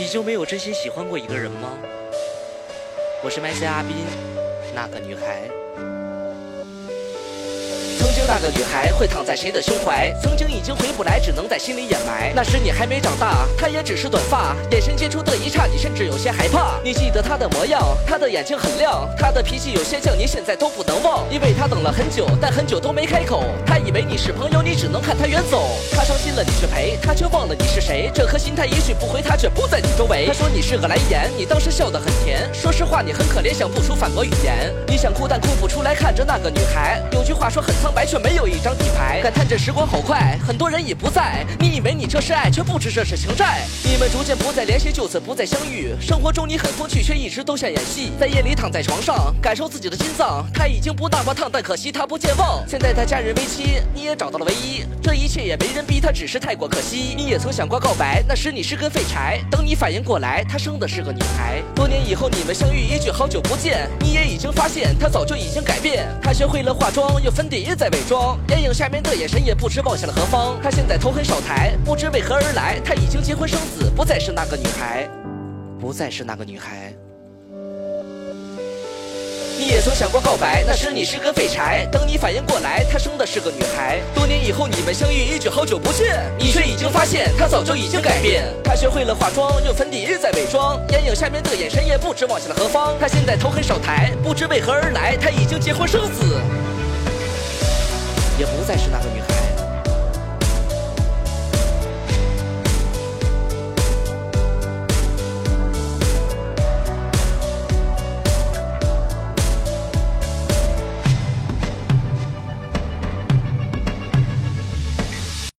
你就没有真心喜欢过一个人吗？我是麦 C 阿斌，那个女孩。那个女孩会躺在谁的胸怀？曾经已经回不来，只能在心里掩埋。那时你还没长大，她也只是短发，眼神接触的一刹，你甚至有些害怕。你记得她的模样，她的眼睛很亮，她的脾气有些犟，你现在都不能忘。因为她等了很久，但很久都没开口。她以为你是朋友，你只能看她远走。她伤心了，你却陪，她却忘了你是谁。这颗心她一去不回，她却不在你周围。她说你是个蓝颜，你当时笑得很甜。说实话，你很可怜，想不出反驳语言。你想哭，但哭不出来，看着那个女孩。有句话说很苍白，却没有一张底牌。感叹这时光好快，很多人已不在。你以为你这是爱，却不知这是情债。你们逐渐不再联系，就此不再相遇。生活中你很风趣，却一直都像演戏。在夜里躺在床上，感受自己的心脏。他已经不那么烫，但可惜他不健忘。现在他家人为妻，你也找到了唯一。这一切也没人逼他，只是太过可惜。你也曾想过告白，那时你是根废柴。等你反应过来，他生的是个女孩。多年以后你们相遇，一句好久不见，你也已经发现他早就已经改变。他学会了化妆，用粉底液在伪装，妆眼影下面的眼神也不知望向了何方。他现在头很少抬，不知为何而来。他已经结婚生子，不再是那个女孩，不再是那个女孩。你也曾想过告白，那时你是根废柴。等你反应过来，她生的是个女孩。多年以后你们相遇，一句好久不见，你却已经发现她早就已经改变。她学会了化妆，用粉底液在伪装，眼影下面的眼神也不知望向了何方。她现在头很少抬，不知为何而来。她已经结婚生子，也不再是那个女孩